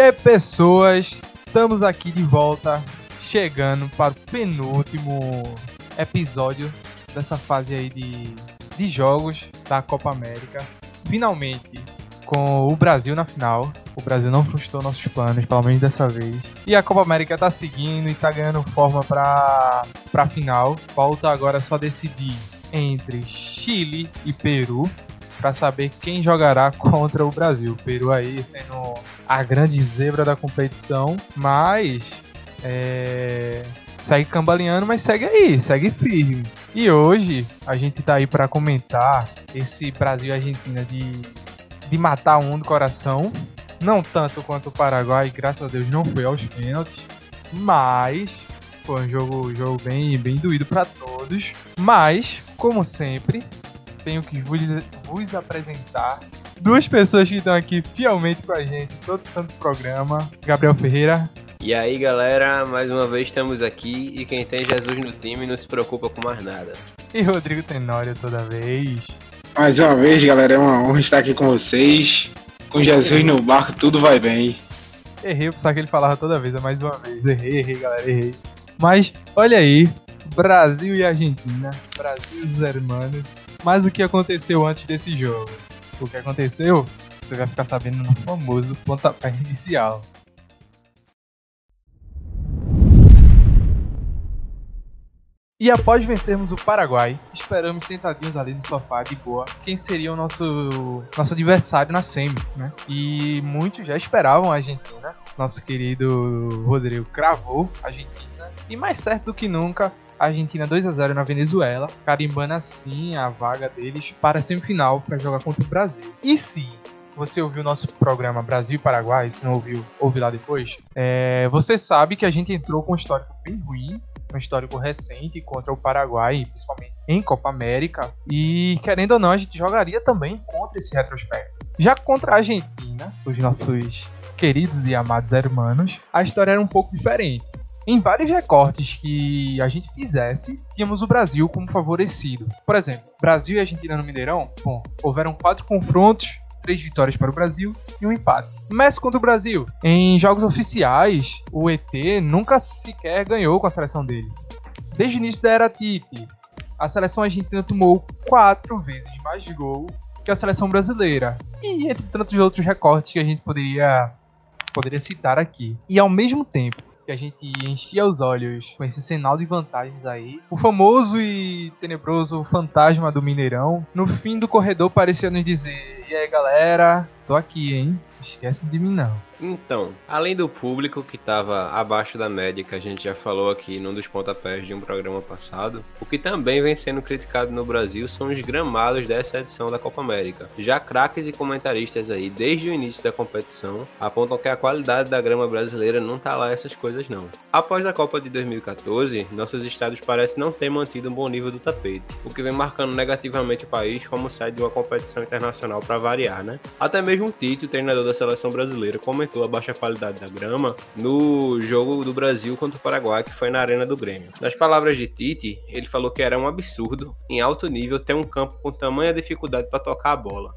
E aí, pessoas, estamos aqui de volta, chegando para o penúltimo episódio dessa fase aí de, de jogos da Copa América. Finalmente, com o Brasil na final. O Brasil não frustrou nossos planos, pelo menos dessa vez. E a Copa América tá seguindo e tá ganhando forma para a final. Falta agora só decidir entre Chile e Peru para saber quem jogará contra o Brasil. O Peru aí sendo a grande zebra da competição, mas é, segue cambaleando, mas segue aí, segue firme. E hoje a gente tá aí para comentar esse Brasil e Argentina de, de matar um do coração. Não tanto quanto o Paraguai, graças a Deus não foi aos pênaltis, mas foi um jogo, jogo bem, bem doído para todos. Mas, como sempre, tenho que vos, vos apresentar duas pessoas que estão aqui fielmente com a gente todo santo programa. Gabriel Ferreira. E aí, galera, mais uma vez estamos aqui e quem tem Jesus no time não se preocupa com mais nada. E Rodrigo Tenório toda vez. Mais uma vez, galera, é uma honra estar aqui com vocês. Com Jesus no barco, tudo vai bem. Errei, eu pensava que ele falava toda vez, é mais uma vez. Errei, errei, galera, errei. Mas, olha aí, Brasil e Argentina, Brasil e os hermanos. Mas o que aconteceu antes desse jogo? O que aconteceu, você vai ficar sabendo no famoso pontapé inicial. E após vencermos o Paraguai, esperamos sentadinhos ali no sofá de boa quem seria o nosso, nosso adversário na semi, né? E muitos já esperavam a Argentina. Nosso querido Rodrigo cravou a Argentina. E mais certo do que nunca, Argentina 2 a 0 na Venezuela, carimbando assim a vaga deles para a semifinal para jogar contra o Brasil. E sim, você ouviu o nosso programa Brasil e Paraguai, se não ouviu, ouve lá depois, é, você sabe que a gente entrou com um histórico bem ruim um histórico recente contra o Paraguai, principalmente em Copa América. E querendo ou não, a gente jogaria também contra esse retrospecto. Já contra a Argentina, os nossos queridos e amados hermanos, a história era um pouco diferente. Em vários recortes que a gente fizesse, tínhamos o Brasil como favorecido. Por exemplo, Brasil e Argentina no Mineirão, bom, houveram quatro confrontos três vitórias para o Brasil e um empate. Messi contra o Brasil. Em jogos oficiais, o ET nunca sequer ganhou com a seleção dele. Desde o início da era Tite, a seleção argentina tomou quatro vezes mais gol que a seleção brasileira. E entre tantos outros recortes que a gente poderia, poderia citar aqui. E ao mesmo tempo, que a gente enchia os olhos com esse sinal de vantagens aí. O famoso e tenebroso fantasma do Mineirão, no fim do corredor parecia nos dizer: E aí galera, tô aqui, hein? Esquece de mim não. Então, além do público que estava abaixo da média, que a gente já falou aqui num dos pontapés de um programa passado, o que também vem sendo criticado no Brasil são os gramados dessa edição da Copa América. Já craques e comentaristas aí, desde o início da competição, apontam que a qualidade da grama brasileira não tá lá essas coisas não. Após a Copa de 2014, nossos estados parecem não ter mantido um bom nível do tapete, o que vem marcando negativamente o país como sede de uma competição internacional para variar, né? Até mesmo o Tite, o treinador da seleção brasileira, comentou comentou a baixa qualidade da grama no jogo do Brasil contra o Paraguai, que foi na Arena do Grêmio. Nas palavras de Tite, ele falou que era um absurdo, em alto nível, ter um campo com tamanha dificuldade para tocar a bola.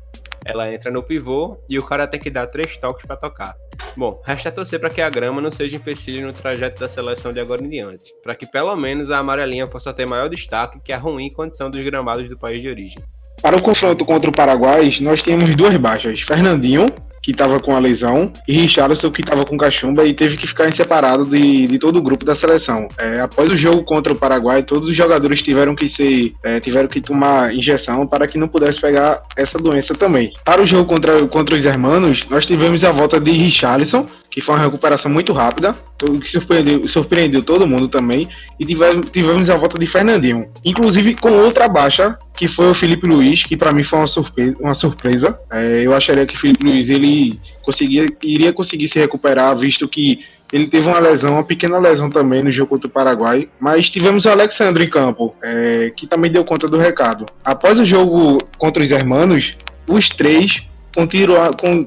Ela entra no pivô e o cara tem que dar três toques para tocar. Bom, resta torcer para que a grama não seja empecilho no trajeto da seleção de agora em diante, para que pelo menos a amarelinha possa ter maior destaque que a ruim condição dos gramados do país de origem. Para o confronto contra o Paraguai, nós temos duas baixas: Fernandinho, que estava com a lesão, e Richarlison, que estava com cachumba e teve que ficar separado de, de todo o grupo da seleção. É, após o jogo contra o Paraguai, todos os jogadores tiveram que ser, é, tiveram que tomar injeção para que não pudesse pegar essa doença também. Para o jogo contra, contra os hermanos, nós tivemos a volta de Richarlison, que foi uma recuperação muito rápida, que surpreendeu, surpreendeu todo mundo também, e tivemos, tivemos a volta de Fernandinho, inclusive com outra baixa, que foi o Felipe Luiz, que para mim foi uma surpresa. Uma surpresa. É, eu acharia que o Felipe Luiz ele conseguia, iria conseguir se recuperar, visto que ele teve uma lesão, uma pequena lesão também no jogo contra o Paraguai. Mas tivemos o Alexandre em campo, é, que também deu conta do recado. Após o jogo contra os hermanos, os três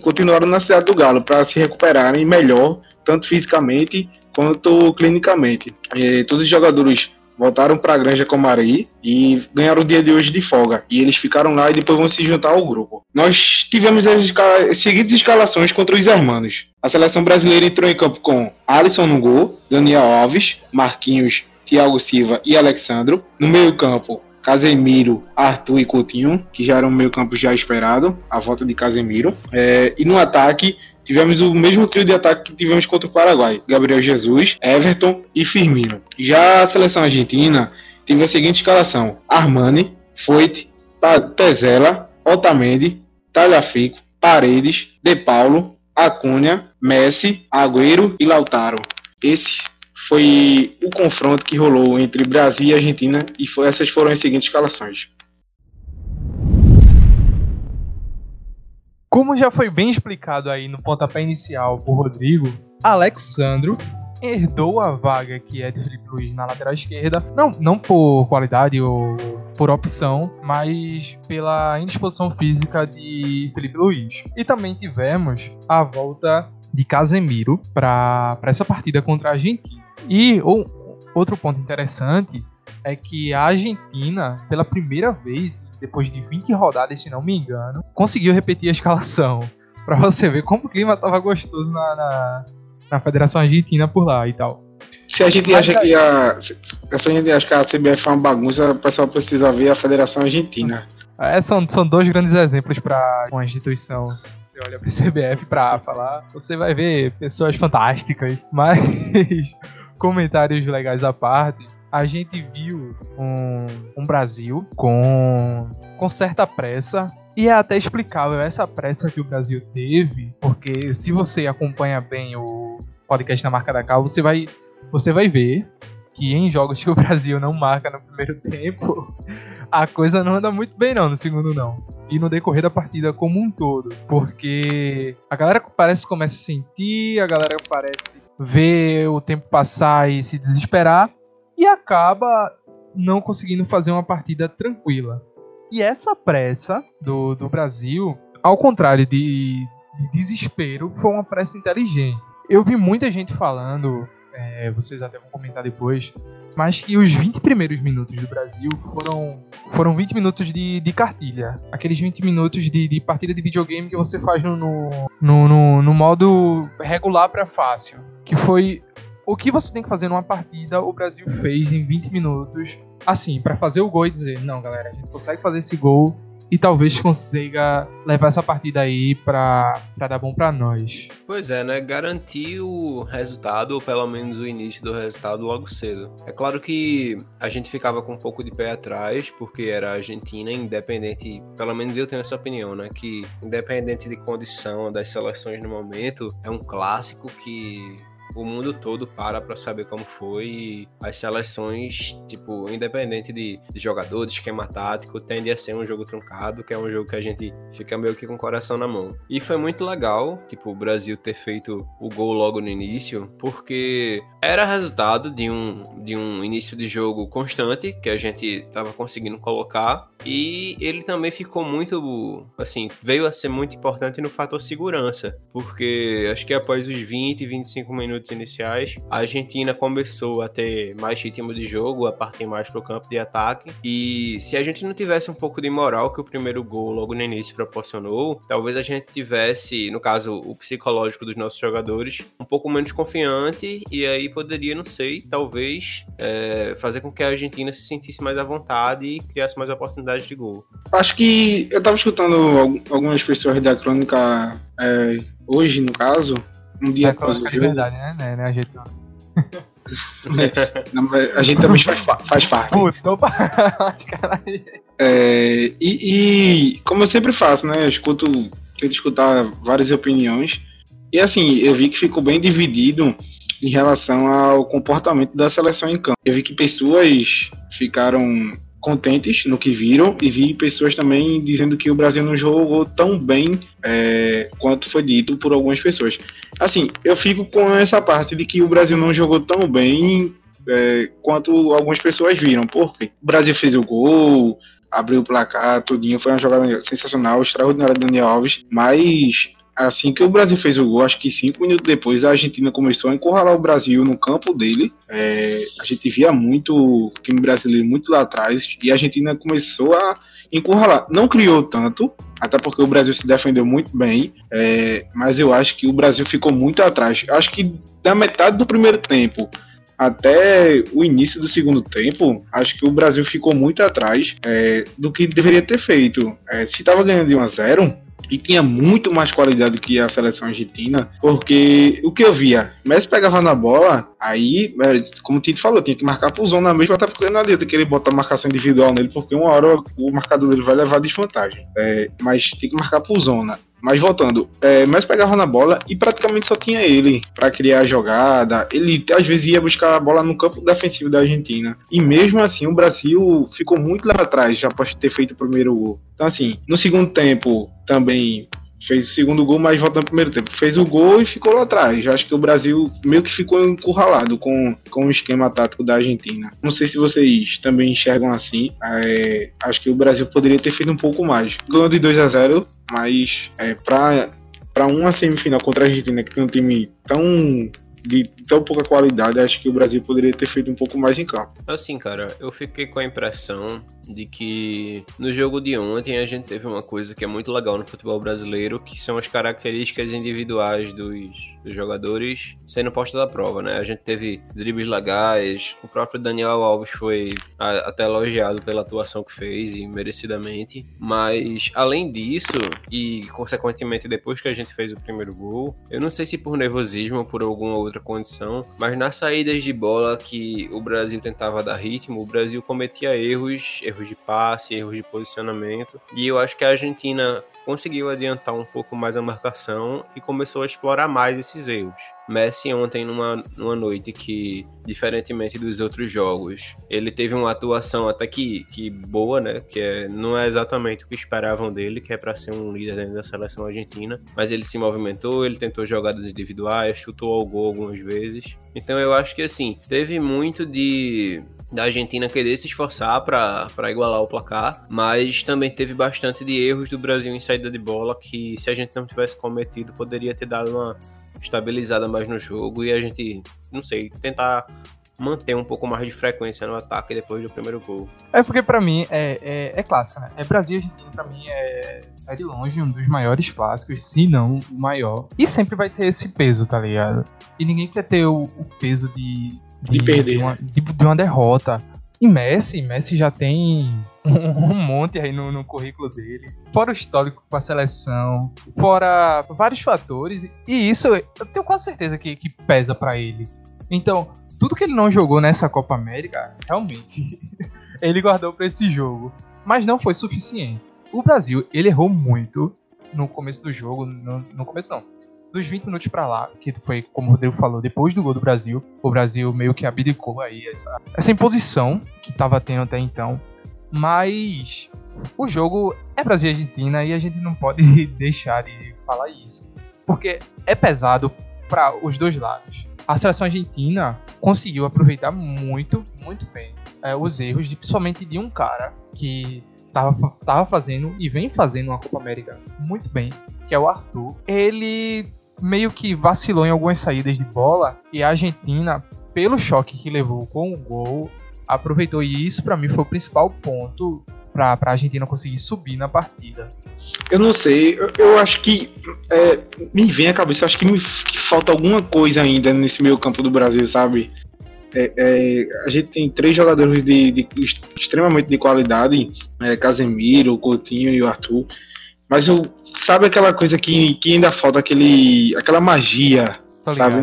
continuaram na cidade do Galo para se recuperarem melhor, tanto fisicamente quanto clinicamente. E todos os jogadores voltaram para a Granja Comari e ganharam o dia de hoje de folga. E eles ficaram lá e depois vão se juntar ao grupo. Nós tivemos as, seguintes escalações contra os hermanos. A seleção brasileira entrou em campo com Alisson no gol, Daniel Alves, Marquinhos, Thiago Silva e Alexandro. No meio campo, Casemiro, Arthur e Coutinho, que já era um meio campo já esperado, a volta de Casemiro. É, e no ataque, tivemos o mesmo trio de ataque que tivemos contra o Paraguai: Gabriel Jesus, Everton e Firmino. Já a seleção argentina teve a seguinte escalação: Armani, Foyt, Tezela, Otamendi, Talhafico, Paredes, De Paulo, Acunha, Messi, Agüero e Lautaro. Esse foi o confronto que rolou entre Brasil e Argentina e foi, essas foram as seguintes escalações. Como já foi bem explicado aí no pontapé inicial por Rodrigo, Alexandro herdou a vaga que é de Felipe Luiz na lateral esquerda, não, não por qualidade ou por opção, mas pela indisposição física de Felipe Luiz. E também tivemos a volta de Casemiro para essa partida contra a Argentina. E ou, outro ponto interessante é que a Argentina, pela primeira vez, depois de 20 rodadas, se não me engano, conseguiu repetir a escalação. Para você ver como o clima tava gostoso na, na, na, Federação Argentina por lá e tal. Se a gente acha que a, se a gente acha que a CBF é uma bagunça, o pessoal precisa ver a Federação Argentina. É, são, são dois grandes exemplos para uma instituição você olha para CBF para falar, você vai ver pessoas fantásticas, mas comentários legais à parte, a gente viu um, um Brasil com, com certa pressa. E é até explicável essa pressa que o Brasil teve, porque se você acompanha bem o podcast na marca da Cal, você vai, você vai ver que em jogos que o Brasil não marca no primeiro tempo, a coisa não anda muito bem não, no segundo não. E no decorrer da partida como um todo. Porque a galera parece que começa a sentir, a galera parece ver o tempo passar e se desesperar e acaba não conseguindo fazer uma partida tranquila. E essa pressa do, do Brasil, ao contrário de, de desespero, foi uma pressa inteligente. Eu vi muita gente falando, é, vocês até vão comentar depois, mas que os 20 primeiros minutos do Brasil foram, foram 20 minutos de, de cartilha. Aqueles 20 minutos de, de partida de videogame que você faz no, no, no, no modo regular para fácil. Que foi o que você tem que fazer numa partida, o Brasil fez em 20 minutos. Assim, para fazer o gol e dizer: não, galera, a gente consegue fazer esse gol e talvez consiga levar essa partida aí pra dar bom pra nós. Pois é, né? Garantir o resultado, ou pelo menos o início do resultado, logo cedo. É claro que a gente ficava com um pouco de pé atrás, porque era a Argentina, independente, pelo menos eu tenho essa opinião, né? Que independente de condição das seleções no momento, é um clássico que o mundo todo para para saber como foi e as seleções, tipo, independente de, de jogador, de esquema tático, tende a ser um jogo truncado, que é um jogo que a gente fica meio que com o coração na mão. E foi muito legal, tipo, o Brasil ter feito o gol logo no início, porque era resultado de um, de um início de jogo constante que a gente estava conseguindo colocar e ele também ficou muito, assim, veio a ser muito importante no fator segurança, porque acho que após os 20, 25 minutos iniciais, a Argentina começou a ter mais ritmo de jogo, a partir mais pro campo de ataque, e se a gente não tivesse um pouco de moral que o primeiro gol logo no início proporcionou, talvez a gente tivesse, no caso, o psicológico dos nossos jogadores, um pouco menos confiante, e aí poderia, não sei, talvez é, fazer com que a Argentina se sentisse mais à vontade e criasse mais oportunidades de gol. Acho que eu estava escutando algumas pessoas da crônica é, hoje, no caso, um dia após o verdade, né? né, a gente... Não, A gente também faz, faz parte. Puta, opa! É, e, e como eu sempre faço, né? Eu escuto, tento escutar várias opiniões. E assim, eu vi que ficou bem dividido em relação ao comportamento da seleção em campo. Eu vi que pessoas ficaram contentes no que viram e vi pessoas também dizendo que o Brasil não jogou tão bem é, quanto foi dito por algumas pessoas. Assim, eu fico com essa parte de que o Brasil não jogou tão bem é, quanto algumas pessoas viram. Porque o Brasil fez o gol, abriu o placar, tudinho, foi uma jogada sensacional, extraordinária do Daniel Alves, mas assim que o Brasil fez o gol, acho que cinco minutos depois a Argentina começou a encurralar o Brasil no campo dele. É, a gente via muito o time brasileiro muito lá atrás e a Argentina começou a encurralar. Não criou tanto, até porque o Brasil se defendeu muito bem, é, mas eu acho que o Brasil ficou muito atrás. Acho que da metade do primeiro tempo até o início do segundo tempo, acho que o Brasil ficou muito atrás é, do que deveria ter feito. É, se estava ganhando de 1 a 0 e tinha muito mais qualidade que a seleção argentina, porque o que eu via, Messi pegava na bola, aí, como o Tito falou, tinha que marcar pro zona mesmo, até porque não adianta querer botar marcação individual nele, porque uma hora o marcador dele vai levar desvantagem. É, mas tem que marcar pro zona. Mas voltando, é, Messi pegava na bola e praticamente só tinha ele para criar a jogada. Ele às vezes ia buscar a bola no campo defensivo da Argentina. E mesmo assim, o Brasil ficou muito lá atrás, já após ter feito o primeiro gol. Então, assim, no segundo tempo também fez o segundo gol, mas voltando no primeiro tempo. Fez o gol e ficou lá atrás. Eu acho que o Brasil meio que ficou encurralado com, com o esquema tático da Argentina. Não sei se vocês também enxergam assim. É, acho que o Brasil poderia ter feito um pouco mais. Ganhou de 2 a 0 mas é, para para uma semifinal contra a Argentina, que tem um time tão de tão pouca qualidade, acho que o Brasil poderia ter feito um pouco mais em campo. Assim, cara, eu fiquei com a impressão de que no jogo de ontem a gente teve uma coisa que é muito legal no futebol brasileiro, que são as características individuais dos, dos jogadores sendo postas à prova, né? A gente teve dribles legais, o próprio Daniel Alves foi a, até elogiado pela atuação que fez e merecidamente, mas além disso e consequentemente depois que a gente fez o primeiro gol, eu não sei se por nervosismo ou por alguma outra condição, mas nas saídas de bola que o Brasil tentava dar ritmo, o Brasil cometia erros, erros de passe, erros de posicionamento, e eu acho que a Argentina conseguiu adiantar um pouco mais a marcação e começou a explorar mais esses erros. Messi ontem numa, numa noite que, diferentemente dos outros jogos, ele teve uma atuação até que, que boa, né? Que é, não é exatamente o que esperavam dele, que é para ser um líder dentro da seleção argentina, mas ele se movimentou, ele tentou jogadas individuais, chutou ao gol algumas vezes. Então eu acho que assim, teve muito de da Argentina querer se esforçar para igualar o placar, mas também teve bastante de erros do Brasil em saída de bola que se a gente não tivesse cometido poderia ter dado uma estabilizada mais no jogo e a gente, não sei, tentar manter um pouco mais de frequência no ataque depois do primeiro gol. É porque pra mim é, é, é clássico, né? É Brasil e Argentina, pra mim é, é de longe um dos maiores clássicos, se não o maior. E sempre vai ter esse peso, tá ligado? E ninguém quer ter o, o peso de, De perder, uma, de, de uma derrota. E Messi, Messi já tem um, monte aí no, no currículo dele. Fora o histórico com a seleção, fora vários fatores. E isso eu tenho quase certeza que, que pesa pra ele. Então, tudo que ele não jogou nessa Copa América, realmente, ele guardou pra esse jogo. Mas não foi suficiente. O Brasil, ele errou muito no começo do jogo. No, no começo não. Dos 20 minutos pra lá, que foi, como o Rodrigo falou, depois do gol do Brasil, o Brasil meio que abdicou aí essa, essa imposição que tava tendo até então. Mas o jogo é Brasil e Argentina e a gente não pode deixar de falar isso. Porque é pesado para os dois lados. A seleção argentina conseguiu aproveitar muito, muito bem é, os erros, de, principalmente de um cara que tava, tava fazendo e vem fazendo uma Copa América muito bem, que é o Arthur. Ele meio que vacilou em algumas saídas de bola e a Argentina, pelo choque que levou com o gol, aproveitou. E isso para mim foi o principal ponto para a Argentina conseguir subir na partida. Eu não sei, eu, eu acho que é, me vem à cabeça, acho que me que falta alguma coisa ainda nesse meio campo do Brasil, sabe? É, é, a gente tem três jogadores de, de extremamente de qualidade, é, Casemiro, Coutinho e o Arthur. Mas eu sabe aquela coisa que, que ainda falta aquele aquela magia sabe?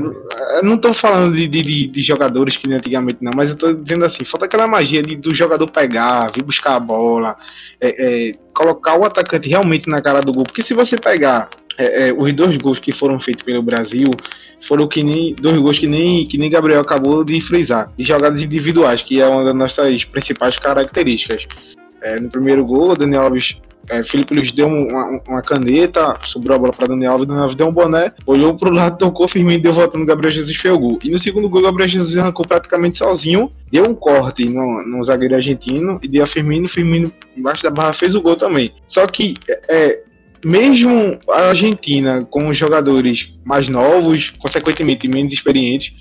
Eu não tô falando de, de, de, jogadores que nem antigamente, não, mas eu tô dizendo assim, falta aquela magia de, do jogador pegar, vir buscar a bola, é, é, colocar o atacante realmente na cara do gol. Porque se você pegar é, é, os dois gols que foram feitos pelo Brasil, foram que nem dois gols que nem, que nem Gabriel acabou de frisar, de jogadas individuais, que é uma das nossas principais características. É, no primeiro gol, o Daniel Alves é, Felipe Luiz deu uma, uma caneta, sobrou a bola para Daniel Alves, Daniel Alves deu um boné, olhou pro lado, tocou, Firmino deu volta no Gabriel Jesus fez o gol. E no segundo gol, o Gabriel Jesus arrancou praticamente sozinho, deu um corte no, no zagueiro argentino e deu a Firmino, Firmino embaixo da barra fez o gol também. Só que é, mesmo a Argentina com jogadores mais novos, consequentemente menos experientes,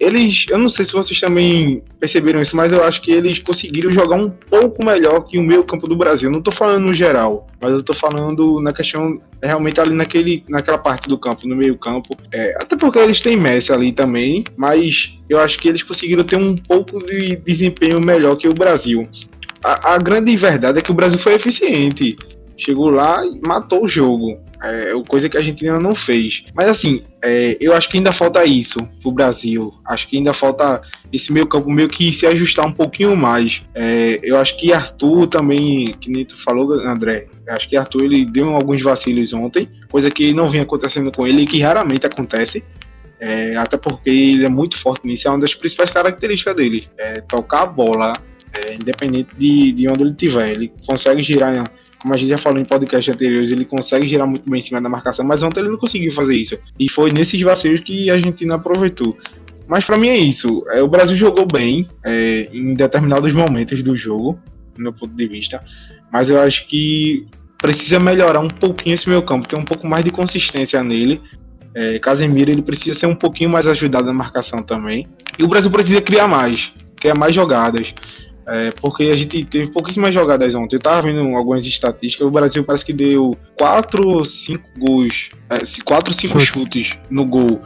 eles, eu não sei se vocês também perceberam isso, mas eu acho que eles conseguiram jogar um pouco melhor que o meio campo do Brasil. Não tô falando no geral, mas eu tô falando na questão realmente ali naquele, naquela parte do campo, no meio campo. É, até porque eles têm Messi ali também, mas eu acho que eles conseguiram ter um pouco de desempenho melhor que o Brasil. A, a grande verdade é que o Brasil foi eficiente. Chegou lá e matou o jogo. É coisa que a Argentina não fez. Mas assim, é, eu acho que ainda falta isso pro Brasil. Acho que ainda falta esse meio campo meio que se ajustar um pouquinho mais. É, eu acho que Arthur também, que nem tu falou, André, acho que Arthur ele deu alguns vacilos ontem, coisa que não vinha acontecendo com ele e que raramente acontece. É, até porque ele é muito forte nisso, é uma das principais características dele. É tocar a bola, é, independente de, de onde ele estiver. Ele consegue girar como a gente já falou em podcast anteriores, ele consegue girar muito bem em cima da marcação, mas ontem ele não conseguiu fazer isso. E foi nesses vacilos que a Argentina aproveitou. Mas para mim é isso. É, o Brasil jogou bem é, em determinados momentos do jogo, do meu ponto de vista. Mas eu acho que precisa melhorar um pouquinho esse meu campo, ter um pouco mais de consistência nele. É, Casemiro ele precisa ser um pouquinho mais ajudado na marcação também. E o Brasil precisa criar mais, criar mais jogadas. É, porque a gente teve pouquíssimas jogadas ontem. Eu tava vendo algumas estatísticas. O Brasil parece que deu 4 ou 5 gols, 4 ou 5 chutes no gol.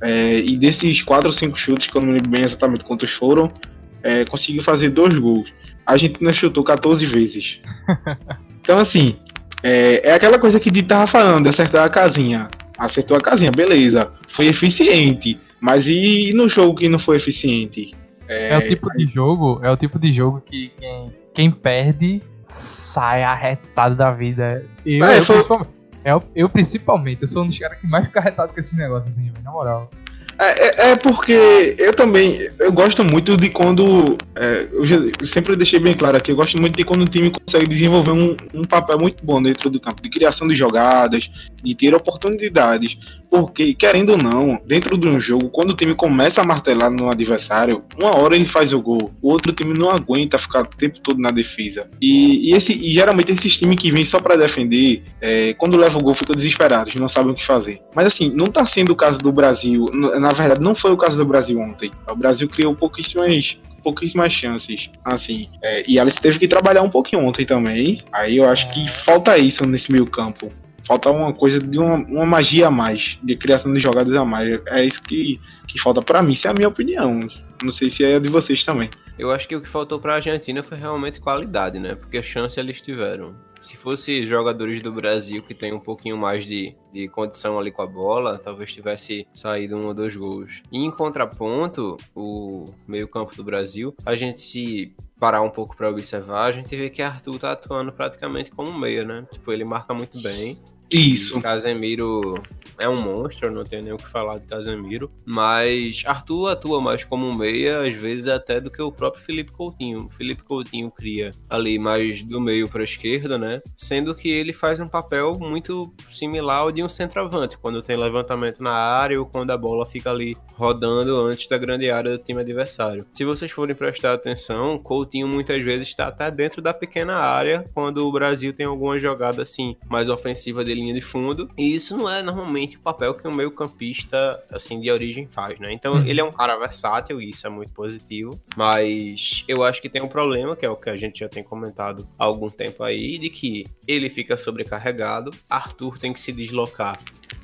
É, e desses 4 ou 5 chutes, que eu não me lembro bem exatamente quantos foram, é, conseguiu fazer dois gols. A Argentina chutou 14 vezes. Então, assim, é, é aquela coisa que de tava falando, acertar a casinha. Acertou a casinha, beleza. Foi eficiente. Mas e no jogo que não foi eficiente? É, é o tipo de jogo, é o tipo de jogo que quem, quem perde sai arretado da vida. Eu, é, eu, foi... principalmente, eu, eu, principalmente, eu sou um dos caras que mais fica arretado com esses negócios, assim, na moral. É, é, é, porque eu também eu gosto muito de quando. É, eu, já, eu, sempre deixei bem claro aqui, eu gosto muito de quando o time consegue desenvolver um, um papel muito bom dentro do campo, de criação de jogadas, de ter oportunidades. Porque, querendo ou não, dentro de um jogo, quando o time começa a martelar no adversário, uma hora ele faz o gol, o outro time não aguenta ficar o tempo todo na defesa. E, e esse, e geralmente esses times que vêm só para defender, é, quando leva o gol, ficam desesperados, não sabem o que fazer. Mas assim, não tá sendo o caso do Brasil. Na verdade, não foi o caso do Brasil ontem. O Brasil criou pouquíssimas pouquíssimas chances, assim. É, e Alice teve que trabalhar um pouquinho ontem também. Aí eu acho que falta isso nesse meio campo. Falta uma coisa de uma, uma magia a mais, de criação de jogadas a mais. É isso que, que falta para mim, isso é a minha opinião. Não sei se é a de vocês também. Eu acho que o que faltou para a Argentina foi realmente qualidade, né? Porque a chance eles tiveram. Se fosse jogadores do Brasil que tem um pouquinho mais de, de condição ali com a bola, talvez tivesse saído um ou dois gols. E em contraponto, o meio-campo do Brasil, a gente se parar um pouco para observar, a gente vê que Arthur tá atuando praticamente como meia, né? Tipo, ele marca muito bem. Isso. Casemiro é um monstro, não tenho nem o que falar de Casemiro. Mas Arthur atua mais como meia, às vezes até do que o próprio Felipe Coutinho. O Felipe Coutinho cria ali mais do meio para a esquerda, né? Sendo que ele faz um papel muito similar ao de um centroavante, quando tem levantamento na área ou quando a bola fica ali rodando antes da grande área do time adversário. Se vocês forem prestar atenção, Coutinho muitas vezes está até dentro da pequena área quando o Brasil tem alguma jogada assim mais ofensiva dele linha de fundo. E isso não é normalmente o papel que um meio-campista assim de origem faz, né? Então uhum. ele é um cara versátil e isso é muito positivo. Mas eu acho que tem um problema, que é o que a gente já tem comentado há algum tempo aí, de que ele fica sobrecarregado, Arthur tem que se deslocar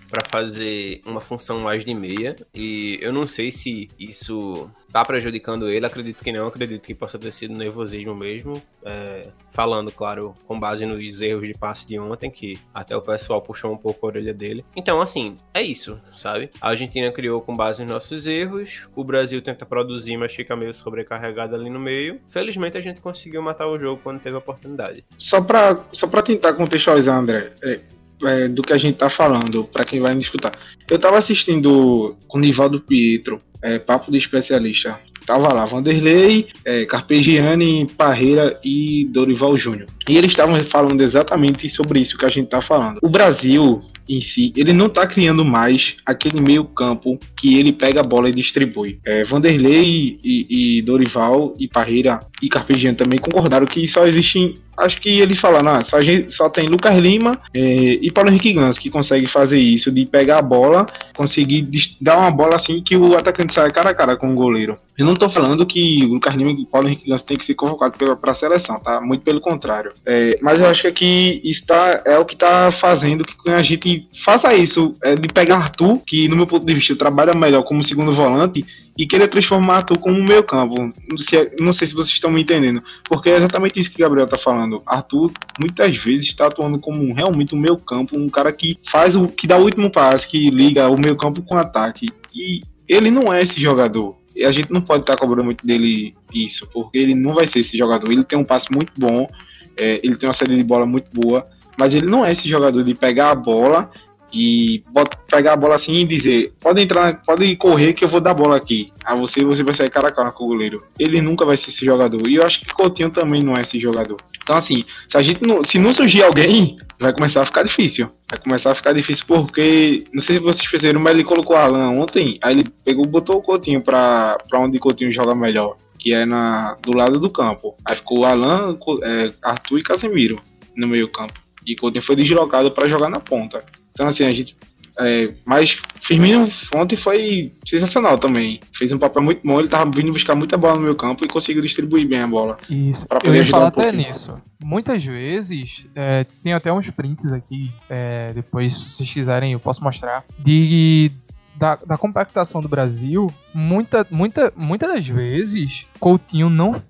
para fazer uma função mais de meia. E eu não sei se isso tá prejudicando ele. Acredito que não, acredito que possa ter sido nervosismo mesmo. É, falando, claro, com base nos erros de passe de ontem, que até o pessoal puxou um pouco a orelha dele. Então, assim, é isso, sabe? A Argentina criou com base nos nossos erros, o Brasil tenta produzir, mas fica meio sobrecarregado ali no meio. Felizmente a gente conseguiu matar o jogo quando teve a oportunidade. Só pra, só pra tentar contextualizar, André, é, é, do que a gente tá falando, para quem vai me escutar. Eu tava assistindo com o Nivaldo Pietro, é, Papo de Especialista. Tava lá Vanderlei, é, Carpegiani, Parreira e Dorival Júnior. E eles estavam falando exatamente sobre isso que a gente tá falando. O Brasil em si, ele não tá criando mais aquele meio campo que ele pega a bola e distribui. É, Vanderlei e, e, Dorival e Parreira e Carpegiani também concordaram que só existem acho que eles falaram, ah, só, gente, só tem Lucas Lima é, e Paulo Henrique Gans que consegue fazer isso, de pegar a bola, conseguir dar uma bola assim que o atacante sai cara a cara com o goleiro. Eu não tô falando que o Lucas Lima e Paulo Henrique Gans tem que ser convocado para a seleção, tá? Muito pelo contrário. É, mas eu acho que aqui está, é o que tá fazendo que a gente faça isso, é, de pegar Arthur, que no meu ponto de vista trabalha melhor como segundo volante, e querer transformar Arthur como meio campo. Não sei, não sei se vocês estão me entendendo, porque é exatamente isso que o Gabriel está falando. Arthur muitas vezes está atuando como realmente um meio campo, um cara que faz o que dá o último passo, que liga o meio campo com ataque. E ele não é esse jogador. E a gente não pode estar tá cobrando muito dele isso, porque ele não vai ser esse jogador. Ele tem um passe muito bom, é, ele tem uma saída de bola muito boa, mas ele não é esse jogador de pegar a bola e bota, pegar a bola assim e dizer: pode entrar, pode correr que eu vou dar a bola aqui. A você você vai sair cara a cara com o goleiro. Ele nunca vai ser esse jogador. E eu acho que Coutinho também não é esse jogador. Então, assim, se a gente não, se não surgir alguém, vai começar a ficar difícil. Vai começar a ficar difícil porque, não sei se vocês perceberam, mas ele colocou o Alan ontem, aí ele pegou, botou o Coutinho pra, pra onde o Coutinho joga melhor, que é na, do lado do campo. Aí ficou Alan, é, Arthur e Casemiro no meio campo. E Coutinho foi deslocado para jogar na ponta. Então, assim, a gente. É, mas Firmino ontem foi sensacional também. Fez um papel muito bom. Ele tava vindo buscar muita bola no meu campo e conseguiu distribuir bem a bola. Isso. Pra poder Eu ia falar um até nisso. Muitas vezes, é, tem até uns prints aqui. É, depois, se vocês quiserem, eu posso mostrar. De da, da, compactação do Brasil, muita, muita, muitas das vezes Coutinho não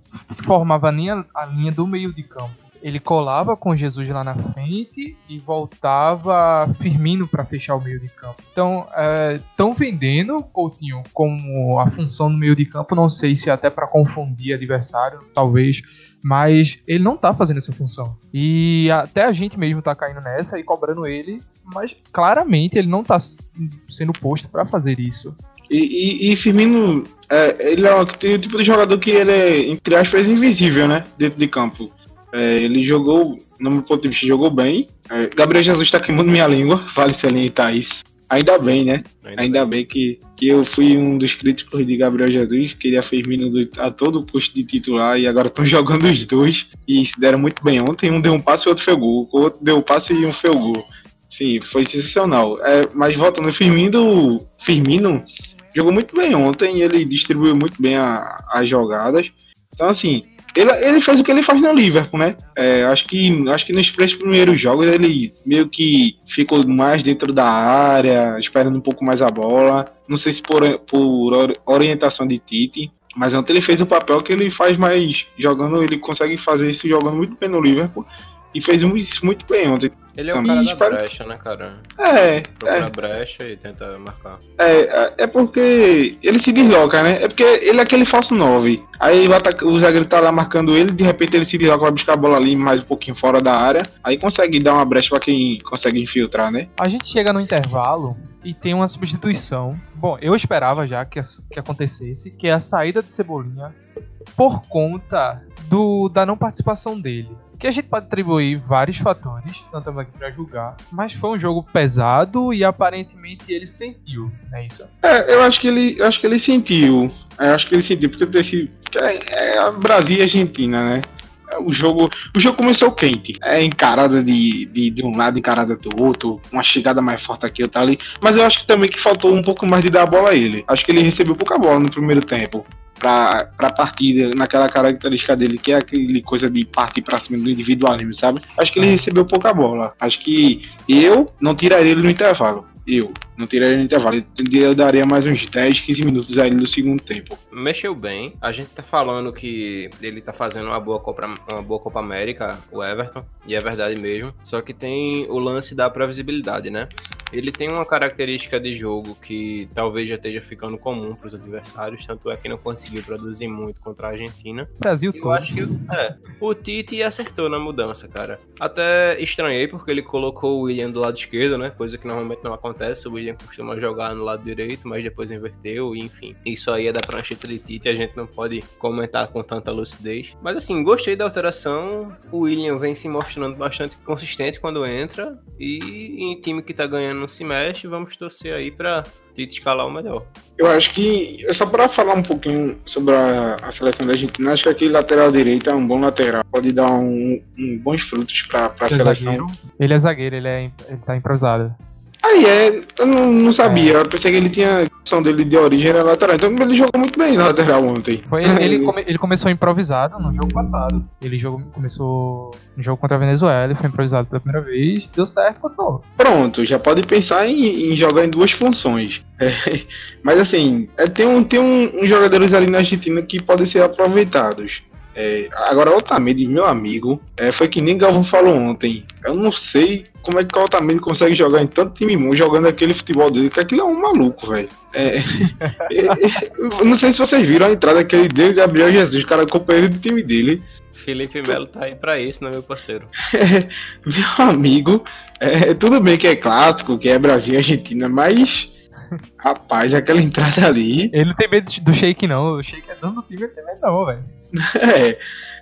formava nem a, a linha do meio de campo ele colava com Jesus lá na frente e voltava Firmino para fechar o meio de campo. Então, estão é, vendendo Coutinho como a função no meio de campo, não sei se até para confundir adversário, talvez, mas ele não tá fazendo essa função. E até a gente mesmo tá caindo nessa e cobrando ele, mas claramente ele não tá sendo posto para fazer isso. E, e, e Firmino, é, ele é o tipo de jogador que ele é, entre aspas, invisível, né? Dentro de campo. É, ele jogou, no meu ponto de vista, jogou bem. É, Gabriel Jesus está queimando minha língua, vale e Thaís. Ainda bem, né? Ainda, Ainda bem. bem, que, que eu fui um dos críticos de Gabriel Jesus, queria Firmino a todo custo de titular e agora estão jogando os dois e se deram muito bem ontem. Um deu um passe e o outro fez gol. O outro deu um passe e um fez gol. Sim, foi sensacional. É, mas voltando, Firmino, Firmino jogou muito bem ontem, ele distribuiu muito bem a, as jogadas. Então, assim, ele, ele fez o que ele faz no Liverpool, né? É, acho, que, acho que nos três primeiros jogos ele meio que ficou mais dentro da área, esperando um pouco mais a bola. Não sei se por, por orientação de Tite, mas ontem ele fez um papel que ele faz mais jogando, ele consegue fazer isso jogando muito bem no Liverpool e fez isso muito bem ontem. Ele é o cara da espero... brecha, né, cara? É. Procura é. brecha e tenta marcar. É, é, é porque ele se desloca, né? É porque ele é aquele falso 9. Aí o, ataque, o zagueiro tá lá marcando ele, de repente ele se desloca pra buscar a bola ali mais um pouquinho fora da área. Aí consegue dar uma brecha pra quem consegue infiltrar, né? A gente chega no intervalo e tem uma substituição. Bom, eu esperava já que, que acontecesse, que é a saída de Cebolinha por conta do, da não participação dele que a gente pode atribuir vários fatores, não estamos aqui para julgar, mas foi um jogo pesado e aparentemente ele sentiu, é isso? É, eu acho que ele, acho que ele sentiu, eu acho que ele sentiu porque esse é, é Brasil e Argentina, né? O jogo, o jogo começou quente. É encarada de, de, de um lado, encarada do outro, uma chegada mais forte aqui, outra ali. Mas eu acho que também que faltou um pouco mais de dar a bola a ele. Acho que ele recebeu pouca bola no primeiro tempo para a partida, naquela característica dele, que é aquele coisa de partir para cima do individualismo, sabe? Acho que ele recebeu pouca bola. Acho que eu não tiraria ele no intervalo. Eu. Não tiraria no intervalo. Eu daria mais uns 10, 15 minutos aí no segundo tempo. Mexeu bem. A gente tá falando que ele tá fazendo uma boa Copa, uma boa Copa América, o Everton. E é verdade mesmo. Só que tem o lance da previsibilidade, né? Ele tem uma característica de jogo que talvez já esteja ficando comum para os adversários, tanto é que não conseguiu produzir muito contra a Argentina. Brasil Eu todo. acho que é, o Tite acertou na mudança, cara. Até estranhei porque ele colocou o William do lado esquerdo, né? Coisa que normalmente não acontece. O William costuma jogar no lado direito, mas depois inverteu, e enfim. Isso aí é da prancheta de Tite, a gente não pode comentar com tanta lucidez. Mas assim, gostei da alteração. O William vem se mostrando bastante consistente quando entra. E em time que tá ganhando não se mexe, vamos torcer aí pra Tite escalar o melhor. Eu acho que, só para falar um pouquinho sobre a, a seleção da Argentina, acho que aquele lateral direito é um bom lateral. Pode dar um, um bons frutos para a é seleção. zagueiro. Ele é zagueiro, ele, é, ele tá improvisado. Aí é, eu não, não sabia. É. Eu pensei que ele tinha a questão dele de origem era lateral. Então ele jogou muito bem na lateral ontem. Foi, ele, ele, come- ele começou improvisado no jogo passado. Ele jogou, começou no jogo contra a Venezuela, ele foi improvisado pela primeira vez, deu certo, contou. Pronto, já pode pensar em, em jogar em duas funções. É, mas assim, é, tem, um, tem um, uns jogadores ali na Argentina que podem ser aproveitados. É, agora, Otamendi, meu amigo, é, foi que nem Galvão falou ontem. Eu não sei como é que o Otamendi consegue jogar em tanto time bom, jogando aquele futebol dele, que aquilo é um maluco, velho. É, é, é, eu não sei se vocês viram a entrada que ele deu, Gabriel Jesus, o cara companheiro do time dele. Felipe Melo tá aí pra isso, né, meu parceiro? Meu amigo, é, tudo bem que é clássico, que é Brasil e Argentina, mas. Rapaz, aquela entrada ali. Ele não tem medo do Sheik, não. O Sheik é dono do time, ele tem medo, não, velho. É,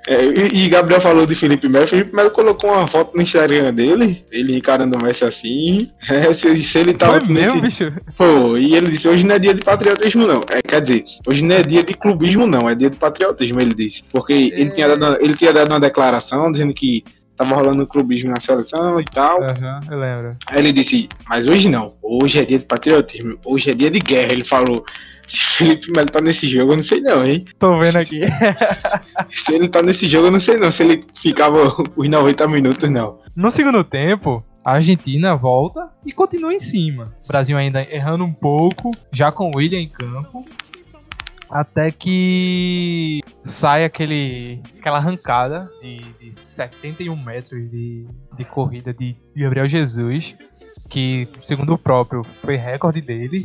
é, e Gabriel falou de Felipe Melo. Felipe Melo colocou uma foto no Instagram dele, ele encarando o Messi assim. É, se, se ele tava Foi mesmo, nesse. bicho? Pô, e ele disse: hoje não é dia de patriotismo, não. É, quer dizer, hoje não é dia de clubismo, não. É dia de patriotismo, ele disse. Porque ele, tinha dado, ele tinha dado uma declaração dizendo que tava rolando clubismo na seleção e tal. Aham, eu lembro. Aí ele disse, mas hoje não, hoje é dia de patriotismo, hoje é dia de guerra. Ele falou, se Felipe Melo tá nesse jogo, eu não sei não, hein? Tô vendo aqui. Se ele tá nesse jogo, eu não sei não, se ele ficava os 90 minutos, não. No segundo tempo, a Argentina volta e continua em cima. O Brasil ainda errando um pouco, já com o William em campo. Até que sai aquele, aquela arrancada de, de 71 metros de, de corrida de Gabriel Jesus, que, segundo o próprio, foi recorde dele.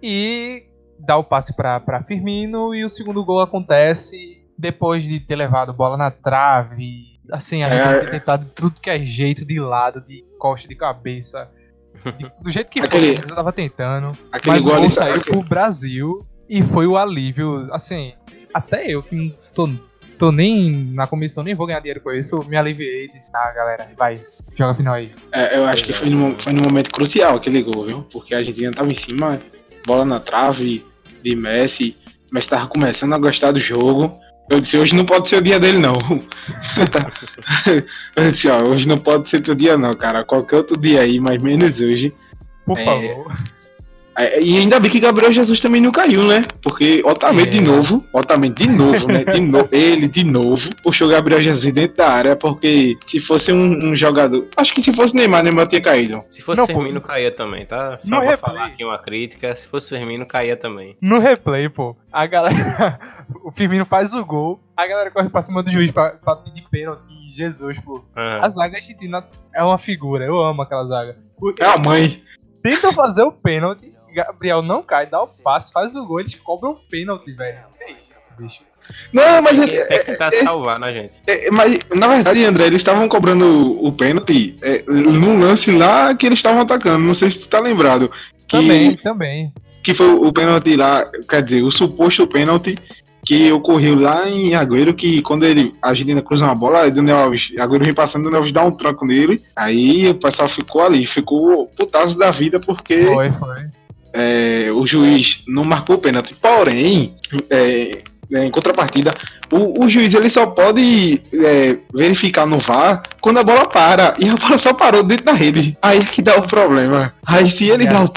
E dá o passe para Firmino e o segundo gol acontece depois de ter levado bola na trave. Assim, a É. gente ter tentado tudo que é jeito de lado, de costa, de cabeça. de- do jeito que Aquele- fosse, eu tava tentando. Aquele Mas o gol ali saiu saiu. pro Brasil e foi o alívio. Assim, até eu que não tô, tô nem na comissão, nem vou ganhar dinheiro com isso, me aliviei e disse: Ah, galera, vai, joga final aí. É, eu acho que foi no, foi no momento crucial aquele gol, viu? Porque a Argentina tava em cima, bola na trave de Messi, mas tava começando a gostar do jogo. Eu disse, hoje não pode ser o dia dele, não. Tá. eu disse, ó, hoje não pode ser teu dia, não, cara. Qualquer outro dia aí, mas menos hoje. Por É. favor. É, E ainda bem que Gabriel Jesus também não caiu, né? Porque Otamendi É. de novo, Otamendi de novo, né? De no... Ele de novo puxou Gabriel Jesus dentro da área, porque se fosse um, um jogador. Acho que se fosse Neymar, Neymar tinha caído. Se fosse Não, pô. Firmino, caía também, tá? Só No pra replay. falar aqui uma crítica, se fosse Firmino, caía também. No replay, pô, a galera. o Firmino faz o gol, a galera corre pra cima do juiz pra, pra pedir pênalti. Jesus, pô. Aham. A zaga argentina é uma figura, eu amo aquela zaga. É a mãe. Tentam fazer o pênalti, Gabriel não cai, dá o passe, faz o gol, eles cobram o pênalti, velho. Que isso, bicho. Não, mas, Tem é- que tentar salvar, né, gente? é- é- mas na verdade, André, eles estavam cobrando o, o pênalti é, num lance lá que eles estavam atacando. Não sei se tu tá lembrado. Que, Também, também. que foi o pênalti lá, quer dizer, o suposto pênalti que ocorreu lá em Agüero, que quando ele, a Argentina cruza uma bola, aí Daniel Alves, Agüero vem passando, Daniel Alves dá um tranco nele, aí o pessoal ficou ali, ficou putaço da vida porque Foi, foi. É, o juiz não marcou o pênalti. Porém, é, é, em contrapartida, o, o juiz ele só pode é, verificar no VAR quando a bola para. E a bola só parou dentro da rede. Aí é que dá o problema. Aí se ele dá o.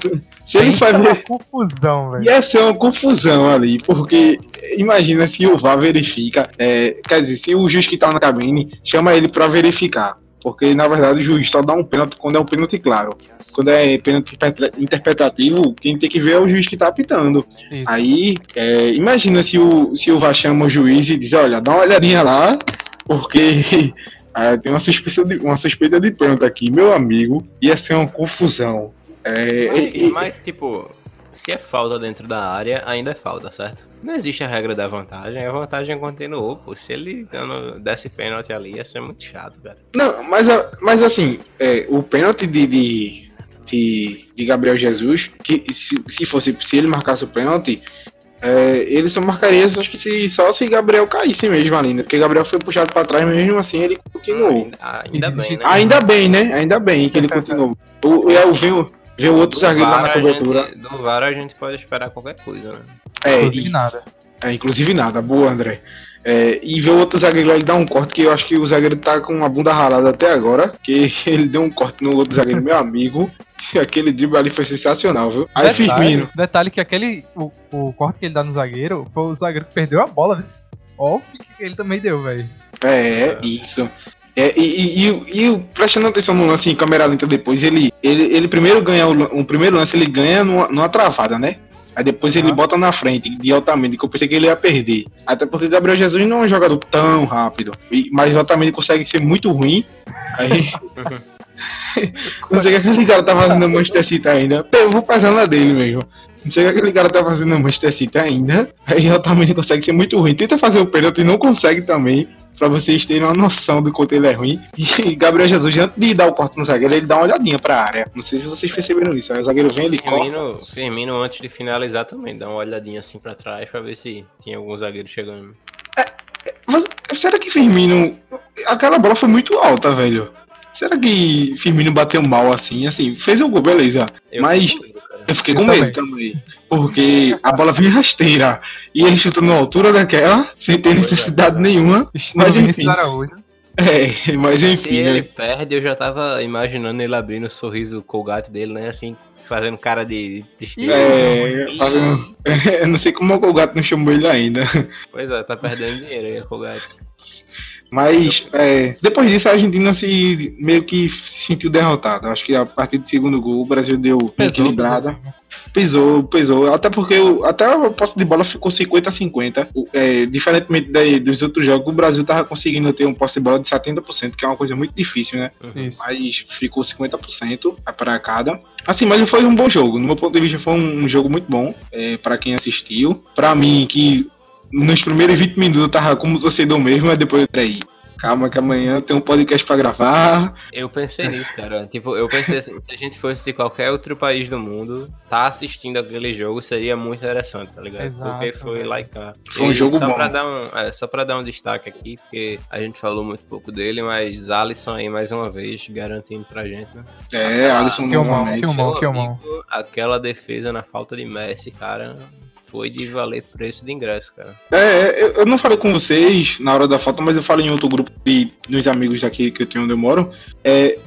Se ele faz. na confusão, velho. Ia ser uma confusão ali, porque imagina se o VAR verifica, é, quer dizer, se o juiz que tá na cabine chama ele pra verificar Porque, na verdade, o juiz só dá um pênalti quando é um pênalti claro. Quando é pênalti interpretativo, quem tem que ver é o juiz que tá apitando. Isso. Aí, é, imagina se o, se o VAR chama o juiz e diz, olha, dá uma olhadinha lá, porque é, tem uma suspeita, de, uma suspeita de pênalti aqui. Meu amigo, ia ser uma confusão. É, mas, e, mas, tipo, se é falta dentro da área, ainda é falta, certo? Não existe a regra da vantagem, a vantagem continuou, pô. Se ele dando, desse pênalti ali, ia ser muito chato, cara. Não, mas, mas assim, é, o pênalti de, de, de, de, Gabriel Jesus, que se, se fosse, se ele marcasse o pênalti, é, ele só marcaria, acho que se, só se Gabriel caísse mesmo ali, né? Porque Gabriel foi puxado para trás, mas mesmo assim ele continuou. Ainda, ainda bem, né? Ainda bem, né? Ainda bem que ele continuou. O, é, o, o, Ver o outro zagueiro lá na cobertura. Gente, do VAR a gente pode esperar qualquer coisa, né? É, inclusive e, nada. É, inclusive nada. Boa, André. É, e ver o outro zagueiro lá, ele dá um corte que eu acho que o zagueiro tá com a bunda ralada até agora, que ele deu um corte no outro zagueiro, meu amigo. E aquele drible ali foi sensacional, viu? Aí detalhe, Firmino. Detalhe que aquele. O, o, corte que ele dá no zagueiro foi o zagueiro que perdeu a bola, viu? Ó, o que ele também deu, velho. É, isso. É, e, e, e, prestando atenção no lance em câmera lenta depois, ele, ele, ele primeiro ganha o, o primeiro lance, ele ganha numa, numa travada, né? Aí depois ele bota na frente, de altamente, que eu pensei que ele ia perder. Até porque Gabriel Jesus não é um jogador tão rápido. Mas altamente consegue ser muito ruim. Aí. não sei o que aquele cara tá fazendo no Manchester City ainda. Eu vou passar na dele mesmo. Não sei o que aquele cara tá fazendo no Manchester City ainda. Aí altamente consegue ser muito ruim. Tenta fazer o pênalti e não consegue também para vocês terem uma noção do quanto ele é ruim. E Gabriel Jesus, antes de dar o corte no zagueiro, ele dá uma olhadinha pra área. Não sei se vocês perceberam isso. Aí o zagueiro vem, ele Firmino, corta. Firmino, antes de finalizar, também dá uma olhadinha assim pra trás pra ver se tinha algum zagueiro chegando. É, mas será que Firmino. Aquela bola foi muito alta, velho. Será que Firmino bateu mal assim? Assim, fez o gol, beleza. Eu mas. Eu fiquei com medo também. Porque a bola vem rasteira. E ele chutou na altura daquela, sem ter necessidade nenhuma. Mas enfim. É, mas enfim. Se ele né? perde, eu já tava imaginando ele abrindo o sorriso colgate dele, né? Assim, fazendo cara de tristeza. É, fazendo... eu não sei como o Colgate não chamou ele ainda. Pois é, tá perdendo dinheiro aí, o Colgate. Mas é, depois disso a Argentina se meio que se sentiu derrotada. Acho que a partir do segundo gol o Brasil deu pesou, equilibrada. Pesou, pesou. Até porque até a posse de bola ficou 50 a 50. É, diferentemente daí, dos outros jogos, o Brasil tava conseguindo ter um posse de bola de 70%, que é uma coisa muito difícil, né? Uhum. Mas ficou 50% para cada. Assim, mas foi um bom jogo. No meu ponto de vista, foi um jogo muito bom é, para quem assistiu. Para mim, que nos primeiros 20 minutos eu tava como torcedor mesmo, mas depois, peraí, calma que amanhã tem um podcast pra gravar. Eu pensei nisso, cara. Tipo, eu pensei assim, se a gente fosse de qualquer outro país do mundo, tá assistindo aquele jogo seria muito interessante, tá ligado? Exato, porque foi lá e cá. Foi um e jogo só bom. Pra dar um, é, só pra dar um destaque aqui, porque a gente falou muito pouco dele, mas Alisson aí mais uma vez garantindo pra gente, né? É, Alisson que novamente. Que mal, que mal. Aquela defesa na falta de Messi, cara, foi de valer preço de ingresso, cara. É, eu não falei com vocês na hora da foto, mas eu falei em outro grupo de, dos amigos daqui que eu tenho onde eu moro. É,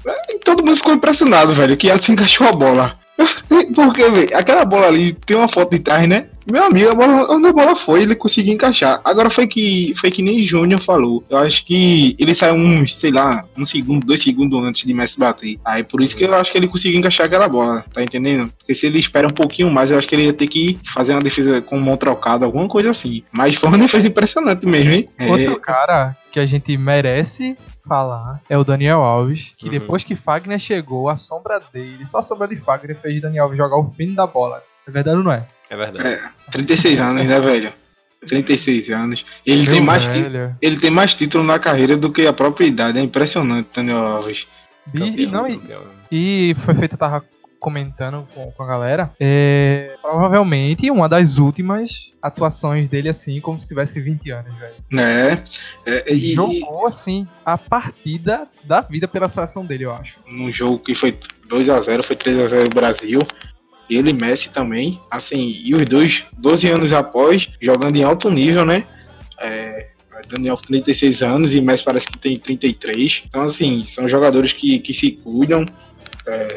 todo mundo ficou impressionado, velho, que Alisson encaixou a bola. Porque, velho, aquela bola ali tem uma foto de trás, né? Meu amigo, a bola, onde a bola foi, ele conseguiu encaixar. Agora foi que foi que nem Júnior falou. Eu acho que ele saiu uns, sei lá, um segundo, dois segundos antes de Messi bater. Aí por isso que eu acho que ele conseguiu encaixar aquela bola, tá entendendo? Porque se ele espera um pouquinho mais, eu acho que ele ia ter que fazer uma defesa com mão trocada, alguma coisa assim. Mas foi uma defesa impressionante mesmo, hein? Outro é... cara que a gente merece falar é o Daniel Alves, que uhum. depois que Fagner chegou, a sombra dele, só a sombra de Fagner fez Daniel Alves jogar o fim da bola. É verdade ou não é? É verdade. É, 36 anos, né, velho? 36 anos. Ele tem, mais ele tem mais título na carreira do que a própria idade. É impressionante, Daniel Alves. E, não, e, e, foi feito, tava comentando com, com a galera. É, provavelmente uma das últimas atuações dele, assim, como se tivesse 20 anos, velho. É. é e, Jogou, assim, a partida da vida pela seleção dele, eu acho. Num jogo que foi 2 a 0 foi 3 a 0 Brasil ele Messi também, assim, e os dois, 12 anos após, jogando em alto nível, né? É, Daniel 36 anos e Messi parece que tem 33. Então, assim, são jogadores que, que se cuidam, é,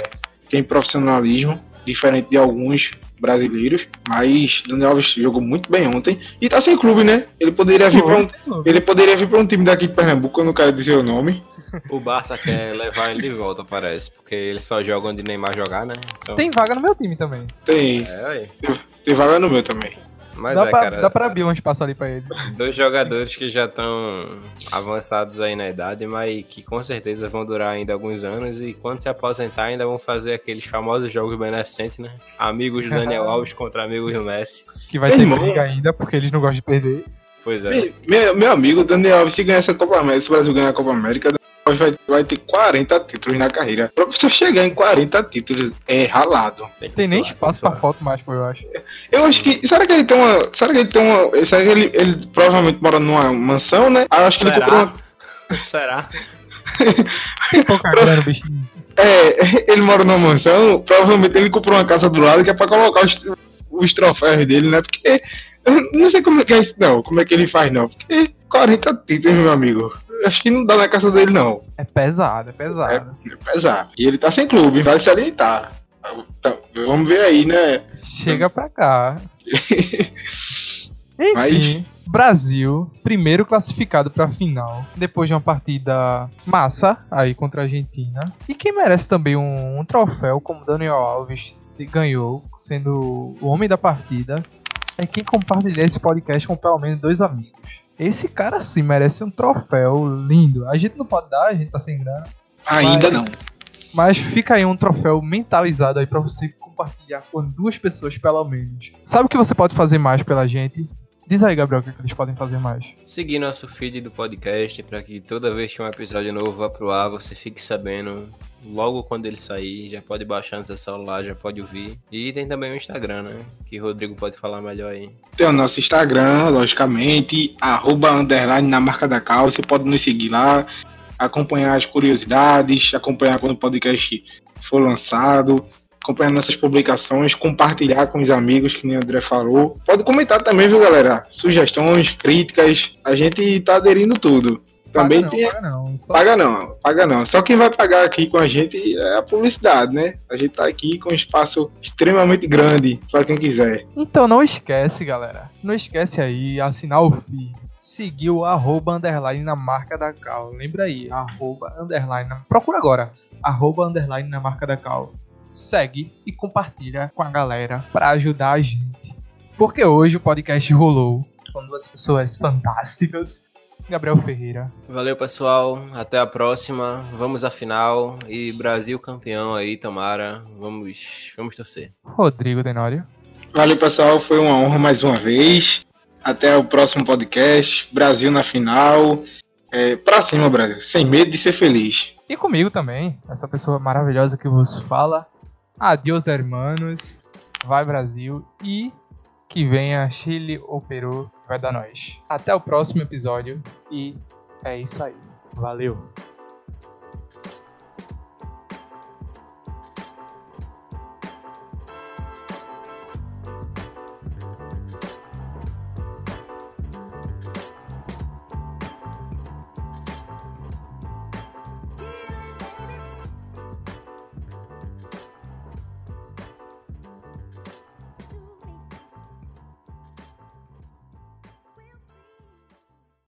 tem profissionalismo. diferente de alguns brasileiros. Mas Daniel Alves jogou muito bem ontem e tá sem clube, né? Ele poderia vir para um, ele poderia vir para um time daqui de Pernambuco, eu não quero dizer o nome. O Barça quer levar ele de volta, parece, porque ele só joga onde Neymar jogar, né? Então... Tem vaga no meu time também. Tem. É, tem, tem vaga no meu também. Mas dá, é, pra, cara, dá pra abrir um espaço ali pra ele. Dois jogadores que já estão avançados aí na idade, mas que com certeza vão durar ainda alguns anos e quando se aposentar ainda vão fazer aqueles famosos jogos beneficentes, né? Amigos do Daniel Alves contra amigos do Messi. Que vai ter briga ainda, porque eles não gostam de perder. Pois é. Meu, meu amigo Daniel Alves, se ganhar essa Copa América, se o Brasil ganhar a Copa América, vai, vai ter 40 títulos na carreira. Pra você chegar em 40 títulos é ralado. Tem, tem nem espaço pra foto mais, pô, eu acho. Eu acho que. Será que ele tem uma. Será que ele tem uma. Será que ele, ele provavelmente mora numa mansão, né? eu acho que será? ele comprou uma. Será? tem pouca grana, bichinho. É, ele mora numa mansão, provavelmente ele comprou uma casa do lado que é pra colocar os, os troféus dele, né? Porque. Não sei como é que é isso, não. Como é que ele faz, não. Porque 40 títulos, meu amigo acho que não dá na casa dele, não. É pesado, é pesado. É, é pesado. E ele tá sem clube, vai se alimentar. Tá, vamos ver aí, né? Chega pra cá. Enfim, Mas... Brasil, primeiro classificado para a final, depois de uma partida massa aí contra a Argentina. E quem merece também um, um troféu, como Daniel Alves ganhou, sendo o homem da partida, é quem compartilhar esse podcast com pelo menos dois amigos. Esse cara sim merece um troféu lindo. A gente não pode dar, a gente tá sem grana. Ainda mas, não. Mas fica aí um troféu mentalizado aí para você compartilhar com duas pessoas pelo menos. Sabe o que você pode fazer mais pela gente? Diz aí, Gabriel, o que, eles podem fazer mais? Seguir nosso feed do podcast para que toda vez que um episódio novo vá pro ar, você fique sabendo logo quando ele sair. Já pode baixar no seu celular, já pode ouvir. E tem também o Instagram, né? Que o Rodrigo pode falar melhor aí. Tem o nosso Instagram, logicamente, arroba underline na marca da cal. Você pode nos seguir lá, acompanhar as curiosidades, acompanhar quando o podcast for lançado acompanhar nossas publicações, compartilhar com os amigos, que nem o André falou. Pode comentar também, viu, galera? Sugestões, críticas, a gente tá aderindo tudo. Também paga tem. Não, paga não, só... paga não, paga não. Só quem vai pagar aqui com a gente é a publicidade, né? A gente tá aqui com um espaço extremamente grande para quem quiser. Então não esquece, galera. Não esquece aí, assinar o feed. Seguir o arroba underline na marca da Cal. Lembra aí, arroba underline. Procura agora. Arroba underline na marca da Cal segue e compartilha com a galera para ajudar a gente. Porque hoje o podcast rolou com duas pessoas fantásticas. Gabriel Ferreira. Valeu, pessoal. Até a próxima. Vamos à final e Brasil campeão aí, tomara. Vamos, vamos torcer. Rodrigo Denório. Valeu, pessoal. Foi uma honra mais uma vez. Até o próximo podcast. Brasil na final. É, pra cima, Brasil. Sem medo de ser feliz. E comigo também, essa pessoa maravilhosa que vos fala. Adiós, hermanos. Vai, Brasil. E que venha Chile ou Peru, vai dar nós. Até o próximo episódio. E é isso aí. Valeu.